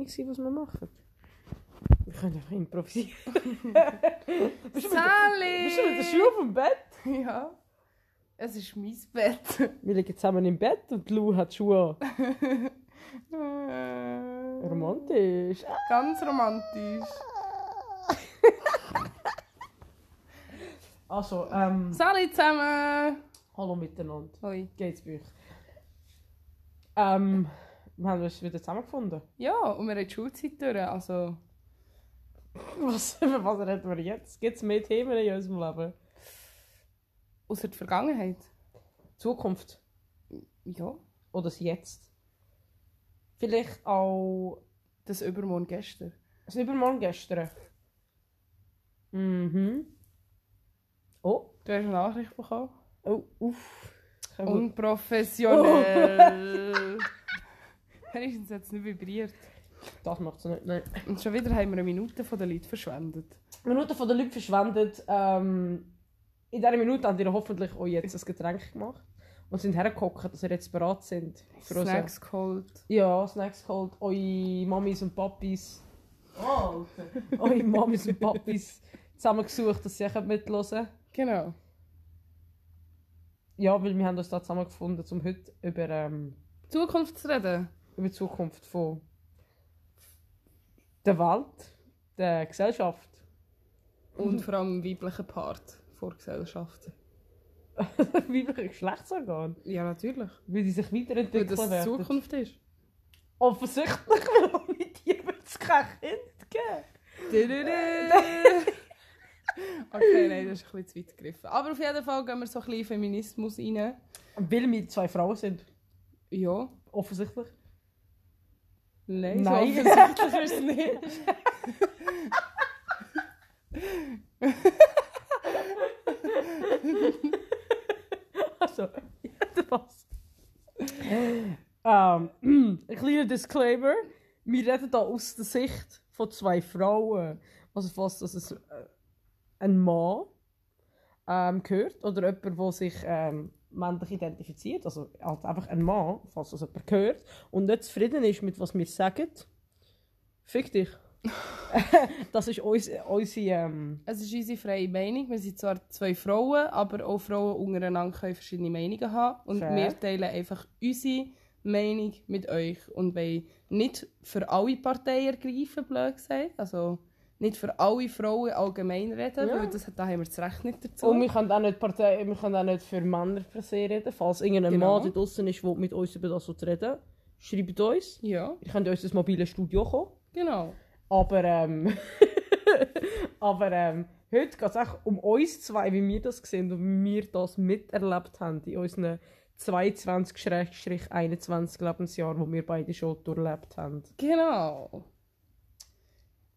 Ordnung sein, was wir machen. Wir können einfach improvisieren. bist, Sally! bist du mit der Schuhe auf dem Bett? Ja. Es ist mein Bett. Wir liegen zusammen im Bett und Lou hat Schuhe an. Äh, Romantisch. Ganz romantisch. Also, ähm, Sally zusammen! hallo miteinander. Hoi. Geht's bei euch? Ähm, wir haben uns wieder zusammengefunden. Ja, und wir haben die Schulzeit durch, also... Was, über was reden wir jetzt? Gibt es mehr Themen in unserem Leben? Außer die Vergangenheit. Zukunft Ja. oder das Jetzt? Vielleicht auch Das Übermorgen gestern. das Übermorgen gestern. Mhm. Oh, Du hast eine Nachricht bekommen. oh, uff. Wir- Unprofessionell. Wenigstens hat es nicht vibriert. Das macht es nicht. Nein. Und schon wieder haben wir eine Minute von den Leuten verschwendet. Minuten von den Leuten verschwendet. Ähm, in dieser Minute haben ihr hoffentlich auch jetzt ein Getränk gemacht. Und sind hergekommen, dass ihr jetzt bereit sind. Snacks geholt. Ja, Snacks geholt. Eure Mamis und Papis. Oh, Eure Mamis und Papis zusammengesucht, dass sie auch mithören Genau. Ja, weil wir haben uns da zusammengefunden, um heute über, ähm, Zukunft zu reden. Über die Zukunft von der Welt, der Gesellschaft. Und vor allem weiblichen Part vor Gesellschaft. Weibliche Geschlechtsorgan. Ja, natürlich. Wie die sich Weil weiterentwickeln das die werden. Zukunft ist. Offensichtlich, weil mit dir wird es kein Kind geben. okay, nein, das ist ein bisschen zu weit gegriffen. Aber auf jeden Fall gehen wir so ein bisschen in Feminismus rein. Weil wir zwei Frauen sind. Ja. Offensichtlich. Nein, Nein. so offensichtlich ist es nicht. Also, ja, das passt. ähm, ein kleiner Disclaimer. Wir reden hier aus der Sicht von zwei Frauen. Also fast, dass es ein Mann ähm, gehört oder jemand, der sich ähm, männlich identifiziert. Also halt einfach ein Mann, falls das jemand gehört und nicht zufrieden ist mit was wir sagen. Fick dich. das ist unsere, unsere ähm, Es ist unsere freie Meinung. Wir sind zwar zwei Frauen, aber auch Frauen untereinander können verschiedene Meinungen haben. Und Fair. wir teilen einfach unsere Meinung mit euch. Und wollen nicht für alle Parteien ergreifen, blöd gesagt. Also nicht für alle Frauen allgemein reden, Ja. weil das, da haben wir das Recht nicht dazu. Und wir können auch nicht, Partei, wir können auch nicht für Männer per se reden. Falls irgendein Genau. Mann da draußen ist, der mit uns über das so reden schreibt uns. ja, Ihr könnt in unser mobiles Studio kommen. genau. Aber, ähm, aber ähm, heute geht es auch um uns zwei, wie wir das sehen und wie wir das miterlebt haben in unseren 22-21 Lebensjahren, wo wir beide schon durchlebt haben. Genau.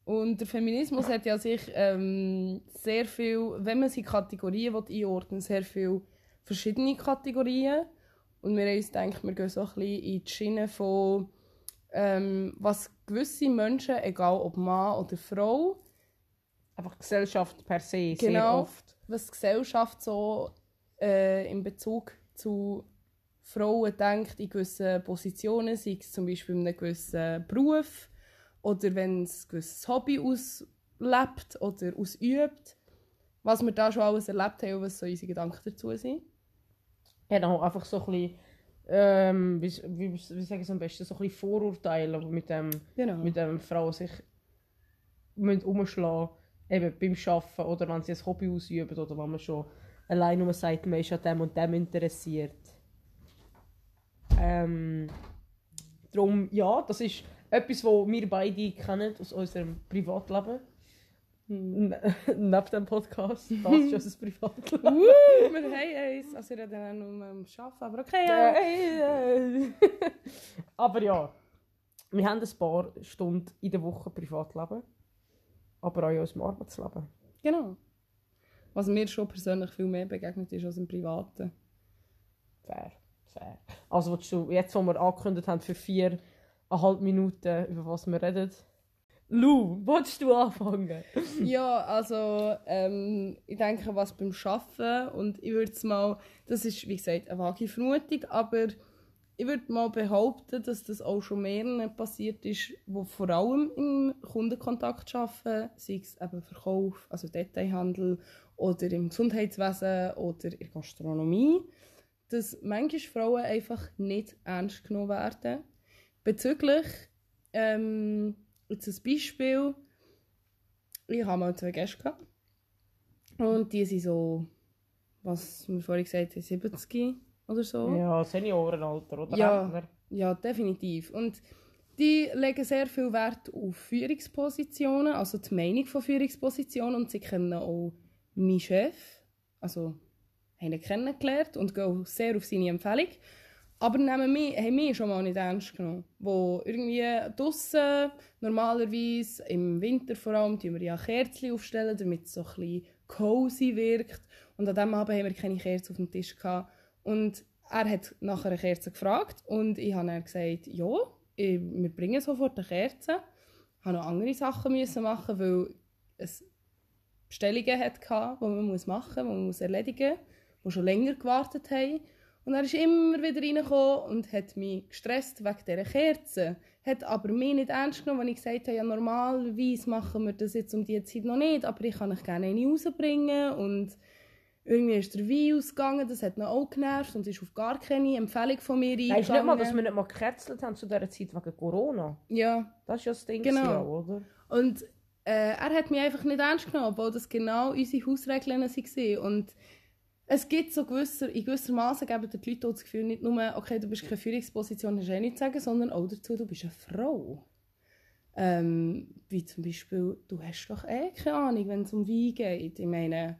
Und der Feminismus hat ja sich ähm, sehr viel, wenn man sie Kategorien will, einordnen sehr viele verschiedene Kategorien. Und wir haben uns gedacht, wir gehen so ein bisschen in die Schiene von, ähm, was gewisse Menschen, egal ob Mann oder Frau, Einfach Gesellschaft per se, sehr Genau. oft. was die Gesellschaft so äh, in Bezug zu Frauen denkt in gewissen Positionen, sei es zum Beispiel in einem gewissen Beruf oder wenn es ein gewisses Hobby auslebt oder ausübt. Was wir da schon alles erlebt haben und was so unsere Gedanken dazu sind. Genau, einfach so ein bisschen, ähm, wie, wie, wie sage ich es am besten, so ein bisschen Vorurteile, mit dem, Genau. mit dem Frauen sich umschlagen eben beim Arbeiten oder wenn sie ein Hobby ausüben oder wenn man schon allein nur sagt, man ist an dem und dem interessiert. Ähm, darum, ja, das ist etwas, was wir beide kennen aus unserem Privatleben. Neben dem Podcast. Das ist unser Privatleben. Uh, wir haben eins. Also ich rede dann nur um Arbeiten, aber okay. Ja. Aber ja, wir haben ein paar Stunden in der Woche Privatleben, aber auch in unserem Arbeitsleben. Genau. Was mir schon persönlich viel mehr begegnet ist als im Privaten. Fair, fair. Also du, jetzt, wo wir angekündigt haben, für viereinhalb Minuten, über was wir reden. Lou, willst du anfangen? Ja, also ähm, ich denke, was beim Arbeiten und ich würde es mal, das ist wie gesagt eine vage Vermutung, aber ich würde mal behaupten, dass das auch schon mehreren passiert ist, die vor allem im Kundenkontakt arbeiten, sei es eben Verkauf, also Detailhandel oder im Gesundheitswesen oder in der Gastronomie, dass manche Frauen einfach nicht ernst genommen werden. Bezüglich, ähm, jetzt ein Beispiel, ich habe mal zwei Gäste gehabt und die sind so, was wir vorhin gesagt haben, 70 oder so. Ja, Seniorenalter oder Ja. Rentner. Ja, definitiv. Und die legen sehr viel Wert auf Führungspositionen, also die Meinung von Führungspositionen und sie kennen auch meinen Chef, also haben ihn kennengelernt und gehen sehr auf seine Empfehlung. Aber nehmen mich, haben mich schon mal nicht ernst genommen. Wo irgendwie draussen, normalerweise im Winter vor allem, tun wir ja Kerzen aufstellen, damit es so ein bisschen cozy wirkt. Und an diesem Abend haben wir keine Kerze auf dem Tisch gehabt. Und er hat nach einer Kerze gefragt und ich habe dann gesagt, ja, wir bringen sofort eine Kerze. Ich musste noch andere Sachen müssen machen, weil es Bestellungen hatte, die man machen muss, die man erledigen muss, die schon länger gewartet haben. Und er ist immer wieder reingekommen und hat mich gestresst wegen dieser Kerze. Hat aber mich nicht ernst genommen, wenn ich gesagt habe, ja, normalerweise machen wir das jetzt um diese Zeit noch nicht, aber ich kann euch gerne eine rausbringen. Und irgendwie ist der Wein ausgegangen, das hat ihn auch genervt und ist auf gar keine Empfehlung von mir Weißt du nicht mal, dass eingegangen. wir nicht mal gekerzelt haben zu dieser Zeit wegen Corona? Ja, Das ist ja das Ding, Genau. ja, oder? Und äh, er hat mich einfach nicht ernst genommen, obwohl das genau unsere Hausregeln waren. Und es gibt so gewisser, in gewisser Maße geben die Leute auch das Gefühl, nicht nur, okay, du bist keine Führungsposition, hast du eh nichts zu sagen, sondern auch dazu, du bist eine Frau. Ähm, wie zum Beispiel, du hast doch eh keine Ahnung, wenn es um Wein geht. Ich meine,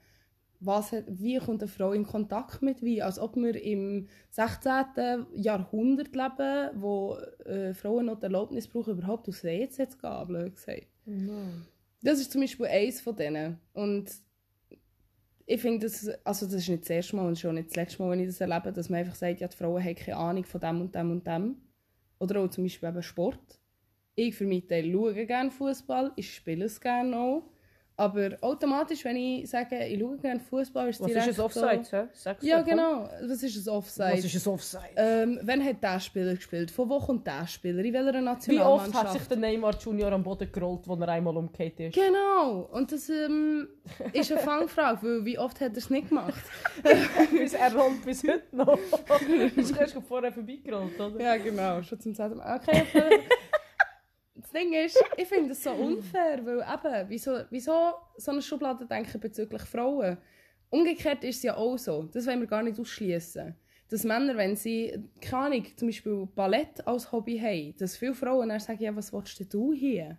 was hat, wie kommt eine Frau in Kontakt mit Wein? Als ob wir im 16. Jahrhundert leben, wo äh, Frauen noch die Erlaubnis brauchen, überhaupt aufs WC zu gehen, blöd gesagt. Das ist zum Beispiel eins von denen. Und ich finde, das, also das ist nicht das erste Mal und schon nicht das letzte Mal, wenn ich das erlebe, dass man einfach sagt, ja, die Frauen haben keine Ahnung von dem und dem und dem. Oder auch zum Beispiel eben Sport. Ich für Teil schaue gerne Fußball, ich spiele es gerne auch. Aber automatisch, wenn ich sage, ich schaue gerne Fußball, ist es Was ist direkt ein Offside? So, ja, genau. Was ist ein Offside? Was ist ein Offside? ähm, wann hat der Spieler gespielt? Von wo kommt der Spieler? In welcher Wie Nationalmannschaft? oft hat sich der Neymar Junior am Boden gerollt, als er einmal umgekehrt ist? Genau, und das ähm, ist eine Fangfrage, weil wie oft hat er es nicht gemacht? Er rollt bis heute noch. ist erst vorher vorbeigerollt, oder? ja, genau, schon zum zweiten Mal. Okay, das Ding ist, ich finde das so unfair, weil eben, wieso, wieso so eine Schublade denken bezüglich Frauen? Umgekehrt ist es ja auch so, das wollen wir gar nicht ausschließen. Dass Männer, wenn sie, keine Ahnung, zum Beispiel Ballett als Hobby haben, dass viele Frauen dann sagen, ja, was willst du hier?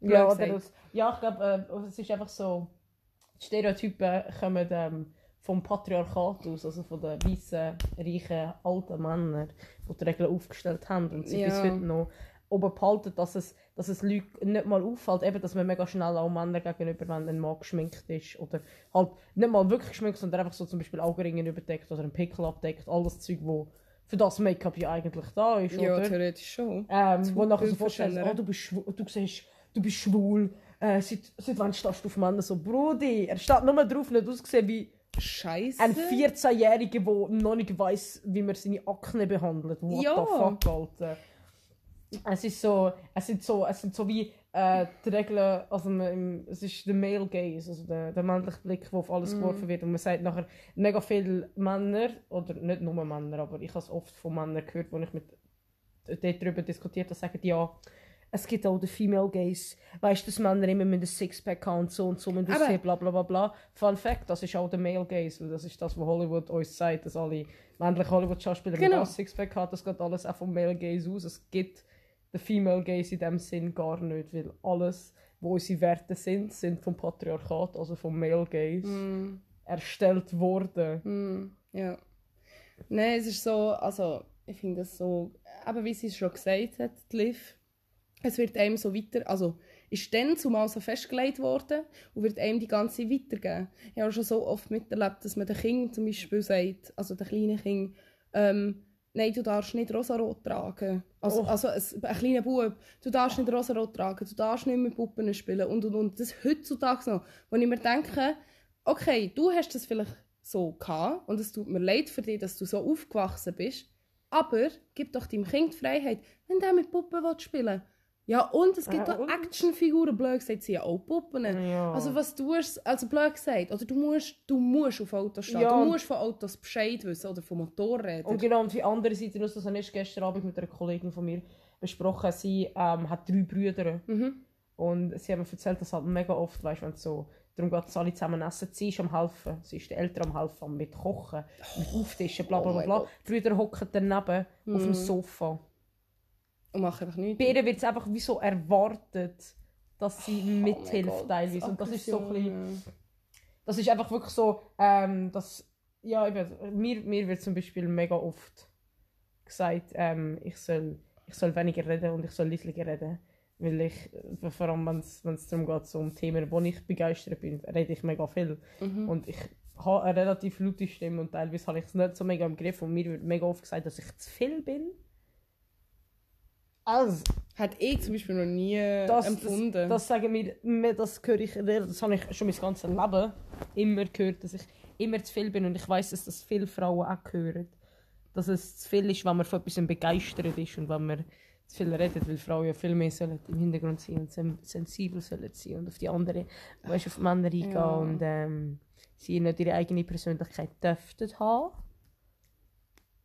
Ja, oder das, ja, ich glaube, äh, es ist einfach so, die Stereotypen kommen ähm, vom Patriarchat aus, also von den weißen, reichen, alten Männern, die die Regeln aufgestellt haben und sie Ja. bis heute noch oben behalten, dass es, dass es Leuten nicht mal auffällt, eben, dass man mega schnell auch Männer gegenüber, wenn ein Mann geschminkt ist oder halt nicht mal wirklich geschminkt, sondern einfach so zum Beispiel Augenringe überdeckt oder einen Pickel abdeckt, alles Zeug, wo für das Make-up ja eigentlich da ist, Ja, oder? theoretisch schon. Ähm, wo nachher so vorstellst, oh, du bist schwul, du siehst, du bist schwul, äh, seit, seit wann stehst du auf Männer so, Brudi, er steht nur drauf, nicht aussehen wie Scheiße. ein 14-Jähriger, der noch nicht weiss, wie man seine Akne behandelt. What Ja. the fuck, Alter. Es ist so, es sind so, es sind so wie äh, die Regeln, also im, es ist der Male Gaze, also der, der männliche Blick, der auf alles Mhm. geworfen wird. Und man sagt nachher, mega viele Männer, oder nicht nur Männer, aber ich habe es oft von Männern gehört, wo ich mit dort darüber diskutiert habe, sagen, ja, es gibt auch den Female Gaze. Weißt du, dass Männer immer mit einem Sixpack haben und so und so und aussehen, bla bla bla bla. Fun Fact, das ist auch der Male Gaze, weil das ist das, was Hollywood uns sagt, dass alle männliche Hollywood-Schauspieler Genau. genau. ein Sixpack haben. Das geht alles auch vom Male Gaze aus. Es gibt den Female Gaze in dem Sinn gar nicht, weil alles, wo unsere Werte sind, sind vom Patriarchat, also vom Male Gaze, Mm. erstellt worden. Hm, ja. Nein, es ist so, also ich finde es so, eben wie sie es schon gesagt hat, Liv, es wird einem so weiter, also ist dann zumal so festgelegt worden und wird einem die ganze Zeit weitergeben. Ich habe schon so oft miterlebt, dass man den Kindern zum Beispiel sagt, also den kleinen Kindern, ähm, nein, du darfst nicht rosarot tragen. Also, Oh. also ein, ein kleiner Bub, du darfst nicht rosarot tragen, du darfst nicht mit Puppen spielen und und und. Das heutzutage noch, wo ich mir denke, okay, du hast das vielleicht so gehabt und es tut mir leid für dich, dass du so aufgewachsen bist, Aber gib doch deinem Kind die Freiheit, wenn der mit Puppen will spielen Ja, und es gibt Ja, auch? Actionfiguren, blöd gesagt, sie haben auch Puppen. Ja. Also was tust du, also blöd gesagt, oder du musst, du musst auf Autos stehen, Ja, du musst von Autos Bescheid wissen oder von Motorrädern. Und genau, und die andere Seite, das habe ich gestern Abend mit einer Kollegin von mir besprochen. Sie ähm, hat drei Brüder. Mhm. Und sie haben mir erzählt, dass halt mega oft, weißt, wenn so darum geht, dass alle zusammen essen, sie ist am helfen, sie ist der Eltern am helfen, mit Kochen, mit Auftischen, bla bla Oh bla. bla. Die Brüder hocken daneben auf dem Mhm. Sofa. Und mach einfach nichts. Bei ihr wird es einfach wie so erwartet, dass sie Oh mithilft Gott, teilweise. Und das ist so ein bisschen, das ist einfach wirklich so, ähm, dass, ja, eben, mir, mir wird zum Beispiel mega oft gesagt, ähm, ich, soll, ich soll weniger reden und ich soll leislicher reden. Weil ich, vor allem wenn es darum geht, so um Themen, wo ich begeistert bin, rede ich mega viel. Mhm. Und ich habe eine relativ laute Stimme und teilweise habe ich es nicht so mega im Griff und mir wird mega oft gesagt, dass ich zu viel bin. Also, Hat ich zum Beispiel noch nie das, empfunden. Das, das sagen mir, mir, das höre ich, das habe ich schon mein ganzes Leben immer gehört, dass ich immer zu viel bin und ich weiß, dass das viele Frauen auch hören. Dass es zu viel ist, wenn man von etwas begeistert ist und wenn man zu viel redet, weil Frauen ja viel mehr sollen im Hintergrund sein und sen sensibel sollen sein und auf die anderen, weißt, auf Männer eingehen Ja. und ähm, sie nicht ihre eigene Persönlichkeit dürften haben.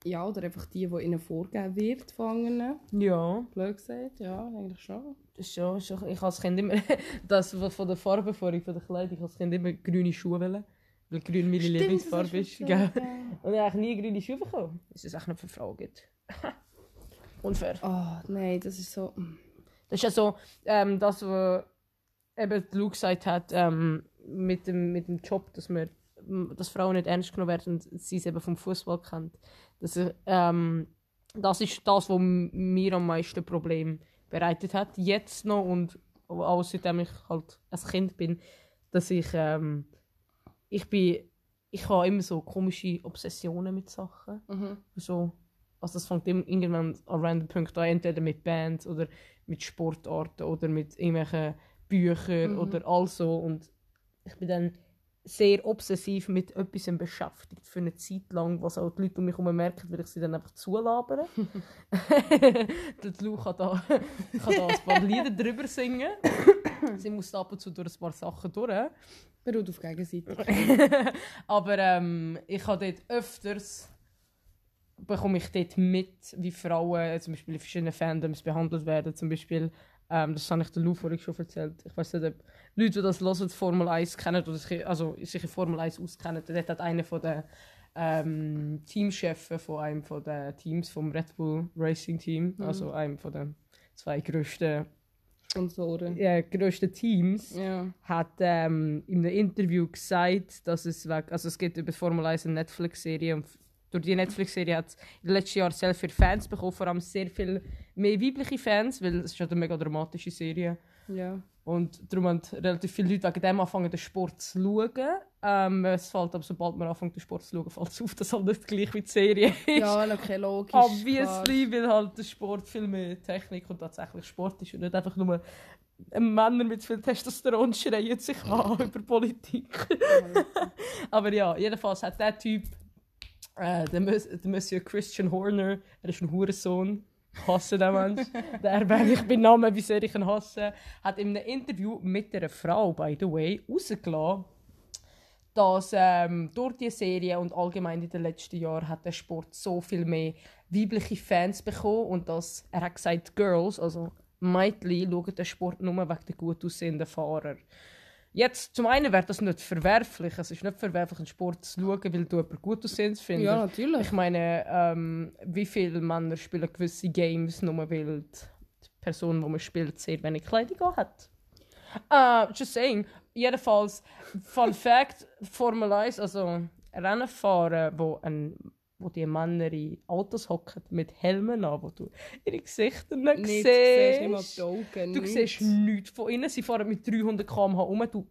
Ja, oder einfach die, die ihnen vorgegeben wird von anderen. Ja. Blöd gesagt, ja, eigentlich schon. Schon, schon, ich als Kind immer, das was von der Farbe vorhin, von der Kleidung, ich als Kind immer grüne Schuhe wollen, weil grün meine Lieblingsfarbe ist. Gell? Und ich habe nie grüne Schuhe bekommen. Das ist echt nicht für Frauen gibt. Unfair. Oh, nein, das ist so... Das ist ja so, ähm, das, was eben Lou gesagt hat, ähm, mit, dem, mit dem Job, dass, wir, dass Frauen nicht ernst genommen werden und sie es eben vom Fußball kennt. Das, ähm, das ist das, was mir am meisten Problem bereitet hat. Jetzt noch und auch seitdem ich halt ein Kind bin, dass ich, ähm, ich bin, ich habe immer so komische Obsessionen mit Sachen Mhm. so, also das fängt irgendwann an random Punkten an, entweder mit Bands oder mit Sportarten oder mit irgendwelchen Büchern Mhm. oder all so und ich bin dann sehr obsessiv mit etwas beschäftigt für eine Zeit lang, was auch die Leute um mich herum merken, weil ich sie dann einfach zulabere. Der Lou kann da, kann da ein paar Lieder drüber singen. sie muss ab und zu durch ein paar Sachen durch. Beruht auf Gegenseite. Aber ähm, ich habe dort öfters bekomme ich dort mit, wie Frauen äh, zum Beispiel in verschiedenen Fandoms behandelt werden. Zum Beispiel, ähm, das habe ich der Lou vorhin schon erzählt. Ich weiß nicht, ob Leute, die das hören, Formel 1 kennen oder sich, also sich in Formel 1 auskennen. Dort hat einer von den ähm, Teamchefen von einem von den Teams vom Red Bull Racing Team, Mhm. also einem von den zwei grössten, Sponsoren. äh, grössten Teams Ja. hat ähm, in einem Interview gesagt, dass es weg, also es geht über Formel 1 eine Netflix-Serie und durch die Netflix-Serie hat es letzten Jahren sehr viele Fans bekommen, vor allem sehr viel mehr weibliche Fans, weil es ist halt eine mega dramatische Serie Ja. und darum haben relativ viele Leute wegen dem angefangen, den Sport zu schauen. Ähm, es fällt aber, sobald man anfängt, den Sport zu schauen, fällt es auf, dass halt nicht gleich wie die Serie ist. Ja, okay, logisch. Obviously, weil halt der Sport viel mehr Technik und tatsächlich Sport ist und nicht einfach nur Männer mit viel Testosteron schreien sich an über Politik. klar. Aber ja, jedenfalls hat der Typ, äh, der, Mons der Monsieur Christian Horner, er ist ein Hurensohn, ich hasse den Mensch, der erwähne ich bei Namen, wie sehr ich ihn hasse, hat in einem Interview mit einer Frau, by the way, rausgelassen, dass ähm, durch die Serie und allgemein in den letzten Jahren hat der Sport so viel mehr weibliche Fans bekommen und dass er hat gesagt, Girls, also Mädchen, schauen den Sport nur wegen der gut aussehenden Fahrer. Jetzt, zum einen wäre das nicht verwerflich. Es ist nicht verwerflich, einen Sport zu schauen, weil du jemanden gut aussehend findest. ja, natürlich. Ich meine, ähm, wie viele Männer spielen gewisse Games nur weil die Person, die man spielt, sehr wenig Kleidung hat? Äh, just saying. Jedenfalls, Fun Fact: Formel 1, also Rennen fahren, wo, ein, wo die Männer in Autos hocken mit Helmen an, wo du ihre Gesichter nicht, nicht, siehst. siehst nicht mal die Augen. Du nichts. siehst nichts von ihnen. Sie fahren mit 300 km/h um. Du,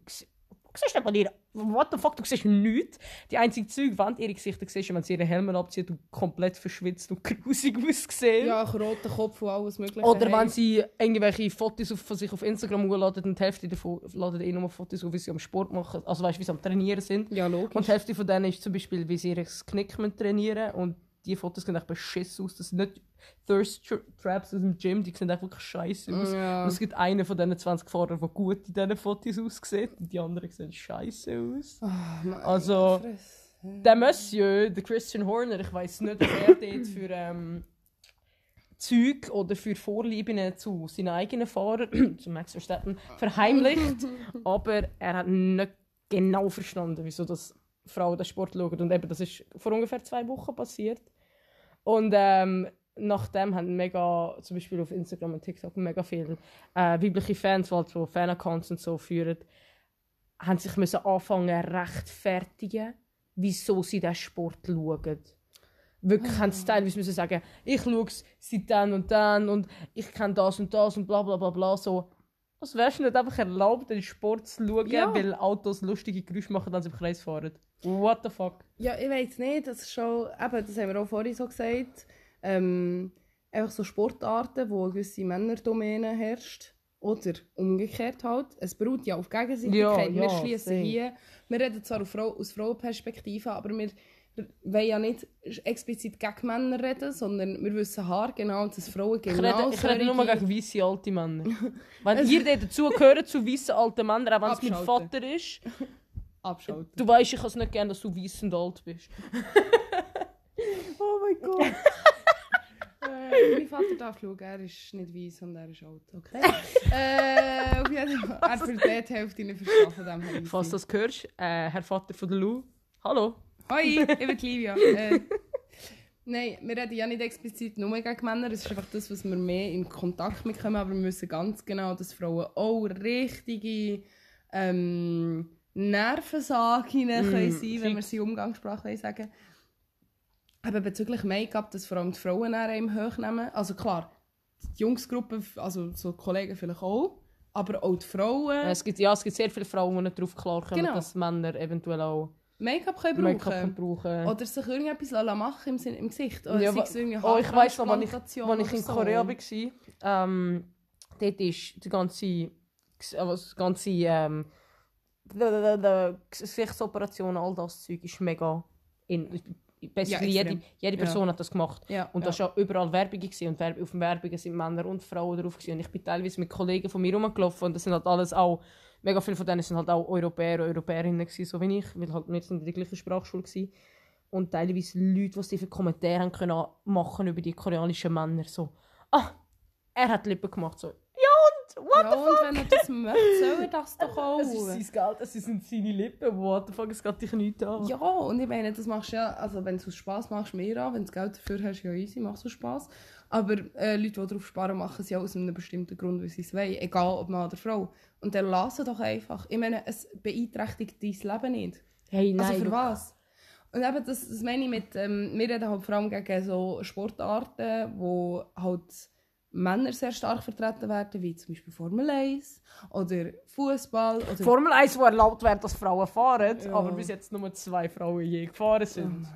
du siehst nicht mal ihre. What the fuck? Du siehst nichts. Die einzige Zeug, wenn du ihre Gesichter siehst, wenn sie ihre Helme abziehen, du komplett verschwitzt und grusig aussehen. Ja, ich roten Kopf und alles mögliche. Oder wenn sie irgendwelche Fotos von sich auf Instagram hochladen und die Hälfte davon laden eh nur Fotos auf, wie sie am Sport machen. Also weißt wie sie am Trainieren sind. Ja, logisch. Und die Hälfte von denen ist zum Beispiel, wie sie ihr Knick trainieren Und die Fotos sehen echt beschissen aus. Das sind nicht Thirst Tra- Traps aus dem Gym, die sehen echt wirklich scheiße aus. Ja. Und es gibt einen von diesen 20 Fahrern, der gut in diesen Fotos aussieht und die anderen sehen scheiße aus. Meine Also. Der Monsieur, der Christian Horner, ich weiß nicht, ob er dort für ähm, Zeug oder für Vorlieben zu seinen eigenen Fahrern, zu Max Verstappen, verheimlicht. aber er hat nicht genau verstanden, wieso das Frauen den Sport schauen. Und eben, das ist vor ungefähr zwei Wochen passiert. Und ähm, nachdem haben mega, zum Beispiel auf Instagram und TikTok, mega viele äh, weibliche Fans, die halt so Fan-Accounts und so führen, haben sich müssen anfangen rechtfertigen, wieso sie den Sport schauen. Wirklich haben sie teilweise müssen sagen, ich schaue es seit dann und dann und ich kenne das und das und bla bla bla bla. So, was wärst du nicht einfach erlaubt, den Sport zu schauen, Ja. weil Autos lustige Geräusche machen, wenn sie im Kreis fahren? What the fuck? Ja, ich weiß nicht, das ist schon, eben, das haben wir auch vorhin so gesagt, ähm, einfach so Sportarten, wo eine gewisse Männerdomäne herrscht. Oder umgekehrt halt. Es beruht ja auf Gegenseitigkeit. Ja, wir ja, schließen safe. hier, wir reden zwar Frau, aus Frauenperspektive, aber wir wollen ja nicht explizit gegen Männer reden, sondern wir wissen haargenau, dass Frauen Ich genau rede, ich rede nur gegen weiße alte Männer. Wenn ihr dazu gehört, zu weißen alten Männern, auch wenn es mein. Vater ist, abschalten. du weißt, ich kann es nicht gerne, dass du weiss und alt bist. oh mein Gott. Äh, mein Vater darf schauen, er ist nicht weiss und er ist alt. Okay. äh, auf jeden Fall. Er versteht die Hälfte nicht her. Falls du das hörst, äh, Herr Vater von der Lou, hallo. Hoi, ich bin Livia. Äh, nein, wir reden ja nicht explizit nur gegen Männer. Es ist einfach das, was wir mehr in Kontakt mit kommen. Aber wir wissen ganz genau, dass Frauen auch richtige ähm, Nervensagen können sein, wenn wir sie Umgangssprache wollen sagen Aber bezüglich Make-up, dass vor allem die Frauen einem hochnehmen. Also klar, die Jungsgruppe, also so Kollegen vielleicht auch. Aber auch die Frauen Äh, Es gibt, ja, es gibt sehr viele Frauen, die nicht darauf klarkommen, Genau. dass Männer eventuell auch Make-up können Make-up brauchen. brauchen. Oder sich irgendetwas lassen machen im, Sinn- im Gesicht. Oder Ja, Oh, ich weiss noch, als ich, als ich in so. Korea war, ähm, dort ist die ganze, also das ganze ähm, die, die, die Gesichtsoperation, all das Zeug ist mega in, basically Ja, jede, jede Ja. Person hat das gemacht. Ja, Und ja. da war ja überall Werbung gewesen, und auf den Werbungen sind Männer und Frauen drauf gewesen. und ich bin teilweise mit Kollegen von mir rumgelaufen und das sind halt alles auch, mega viele von denen sind halt auch Europäer und Europäerinnen gewesen, so wie ich, weil halt wir sind in der gleichen Sprachschule gewesen. Und teilweise Leute, die sie für Kommentare haben können machen über die koreanischen Männer, so, ah, er hat Lippen gemacht, so, ja und, what ja, und wenn er das möchte, soll er das doch auch. Es ist sein Geld, es sind seine Lippen, what the fuck, es geht dich nicht an. Ja, und ich meine, das machst du ja, also wenn du aus Spass machst, mehr an, wenn du Geld dafür hast, ja easy, machst du Spass. Aber äh, Leute, die darauf sparen, machen es ja aus einem bestimmten Grund, weil sie es wollen, egal ob Mann oder Frau. Und dann lassen doch einfach. Ich meine, es beeinträchtigt dein Leben nicht. Hey, nein, Also für was? Und eben, das, das meine ich mit, ähm, wir reden halt vor allem gegen so Sportarten, wo halt Männer sehr stark vertreten werden, wie zum Beispiel Formel 1 oder Fußball oder Formel 1, wo erlaubt wird, dass Frauen fahren, Ja. aber bis jetzt nur zwei Frauen je gefahren sind.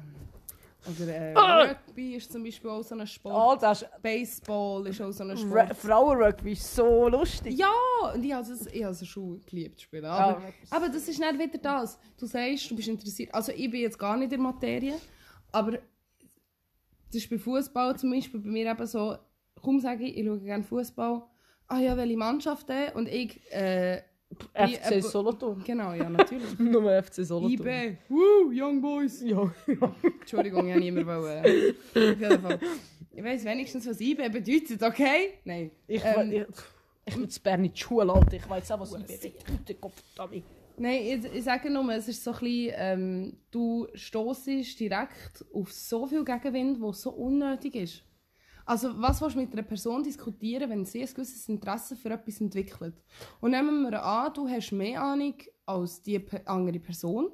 Oder äh, Ah! Rugby ist zum Beispiel auch so ein Sport. Oh, das Baseball ist auch so ein Sport. Frauenrugby ist so lustig. Ja, und ich habe es ich habe es schon geliebt zu spielen. Aber, Ja, aber das ist nicht wieder das. Du sagst, du bist interessiert. Also ich bin jetzt gar nicht in der Materie, aber das ist bei Fußball zum Beispiel bei mir eben so, kaum sage ich, ich schaue gerne Fußball. Ah ja, welche Mannschaft denn? Und ich, äh, FC äh, Solothurn. Genau, ja, natürlich. Nur FC Solothurn. IB, woo, Young Boys. Ja, ja. Entschuldigung, ich habe niemand wollen. Auf jeden Fall. Ich weiss wenigstens, was IB bedeutet, okay? Nein. Ich, Ähm, ich, ich bin zu Bern in die Schule, Alter. Ich weiß auch, was ich bedeutet. Gott, Tommy. Nein, ich, ich sage nur, es ist so ein bisschen, ähm, du stossest direkt auf so viel Gegenwind, wo so unnötig ist. Also, was willst du mit einer Person diskutieren, wenn sie ein gewisses Interesse für etwas entwickelt? Und nehmen wir an, du hast mehr Ahnung als die andere Person.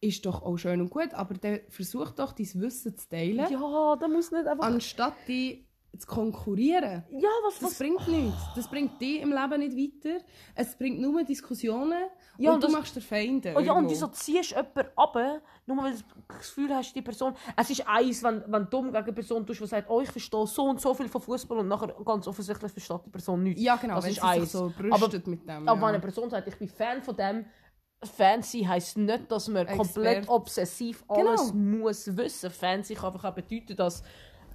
Ist doch auch schön und gut, aber dann versuch doch, dein Wissen zu teilen, Ja, da muss nicht einfach... anstatt die zu konkurrieren. ja, was, Das was... bringt nichts. Das bringt dich im Leben nicht weiter. Es bringt nur Diskussionen Ja, und, und du das- machst dir Feinde. Oh ja, und irgendwo. wieso ziehst du jemanden ab, nur weil du das Gefühl hast, die Person... Es ist eins, wenn, wenn du dumm gegen eine Person tust, die sagt, oh, ich verstehe so und so viel von Fußball und nachher ganz offensichtlich versteht die Person nichts. Ja, genau, das ist eins. so brüstet mit dem. Aber wenn eine Person sagt, ich bin Fan von dem, Fancy heisst nicht, dass man komplett Expert. obsessiv alles Genau. muss wissen. Fancy kann einfach auch bedeuten, dass